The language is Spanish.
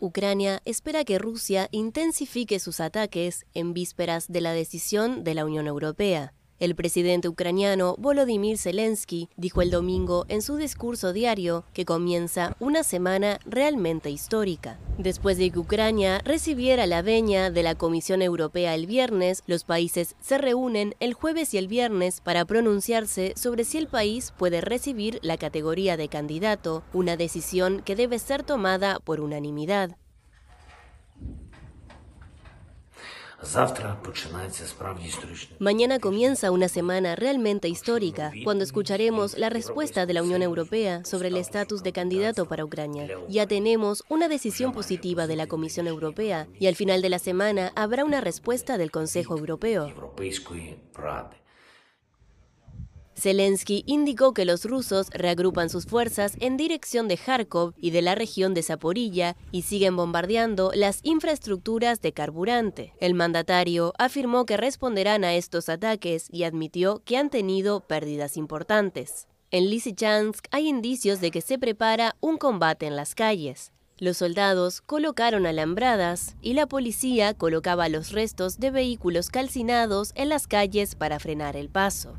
Ucrania espera que Rusia intensifique sus ataques en vísperas de la decisión de la Unión Europea. El presidente ucraniano Volodymyr Zelensky dijo el domingo en su discurso diario que comienza una semana realmente histórica. Después de que Ucrania recibiera la veña de la Comisión Europea el viernes, los países se reúnen el jueves y el viernes para pronunciarse sobre si el país puede recibir la categoría de candidato, una decisión que debe ser tomada por unanimidad. Mañana comienza una semana realmente histórica, cuando escucharemos la respuesta de la Unión Europea sobre el estatus de candidato para Ucrania. Ya tenemos una decisión positiva de la Comisión Europea y al final de la semana habrá una respuesta del Consejo Europeo. Zelensky indicó que los rusos reagrupan sus fuerzas en dirección de Kharkov y de la región de Zaporilla y siguen bombardeando las infraestructuras de carburante. El mandatario afirmó que responderán a estos ataques y admitió que han tenido pérdidas importantes. En Lysychansk hay indicios de que se prepara un combate en las calles. Los soldados colocaron alambradas y la policía colocaba los restos de vehículos calcinados en las calles para frenar el paso.